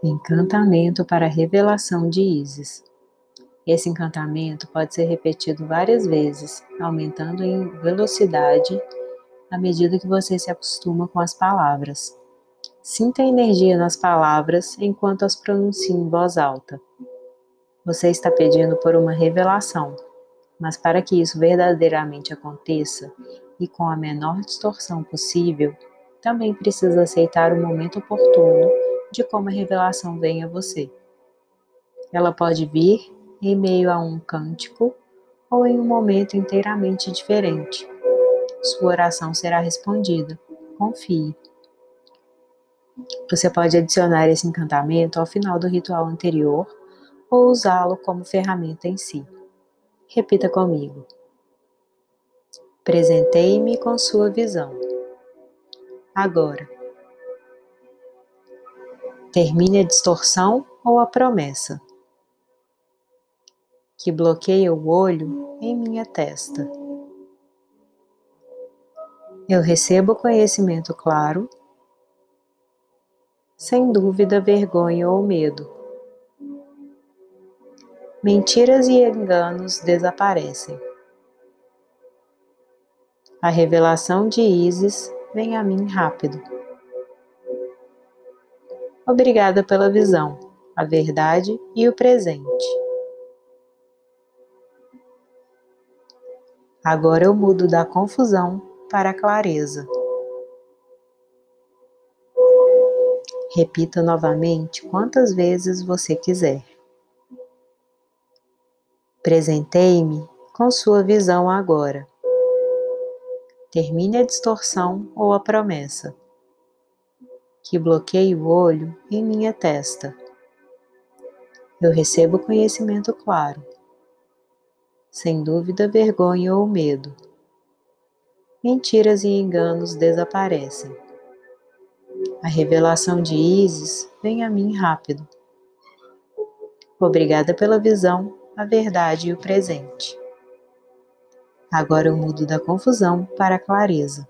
Encantamento para a revelação de Isis. Esse encantamento pode ser repetido várias vezes, aumentando em velocidade à medida que você se acostuma com as palavras. Sinta a energia nas palavras enquanto as pronuncie em voz alta. Você está pedindo por uma revelação, mas para que isso verdadeiramente aconteça e com a menor distorção possível, também precisa aceitar o momento oportuno de como a revelação vem a você. Ela pode vir em meio a um cântico ou em um momento inteiramente diferente. Sua oração será respondida. Confie. Você pode adicionar esse encantamento ao final do ritual anterior ou usá-lo como ferramenta em si. Repita comigo. Presentei-me com sua visão. Agora Termine a distorção ou a promessa que bloqueia o olho em minha testa. Eu recebo conhecimento claro, sem dúvida, vergonha ou medo. Mentiras e enganos desaparecem. A revelação de Isis vem a mim rápido. Obrigada pela visão, a verdade e o presente. Agora eu mudo da confusão para a clareza. Repita novamente quantas vezes você quiser. Presentei-me com sua visão agora. Termine a distorção ou a promessa que bloqueia o olho em minha testa. Eu recebo conhecimento claro, sem dúvida, vergonha ou medo. Mentiras e enganos desaparecem. A revelação de Isis vem a mim rápido. Obrigada pela visão, a verdade e o presente. Agora eu mudo da confusão para a clareza.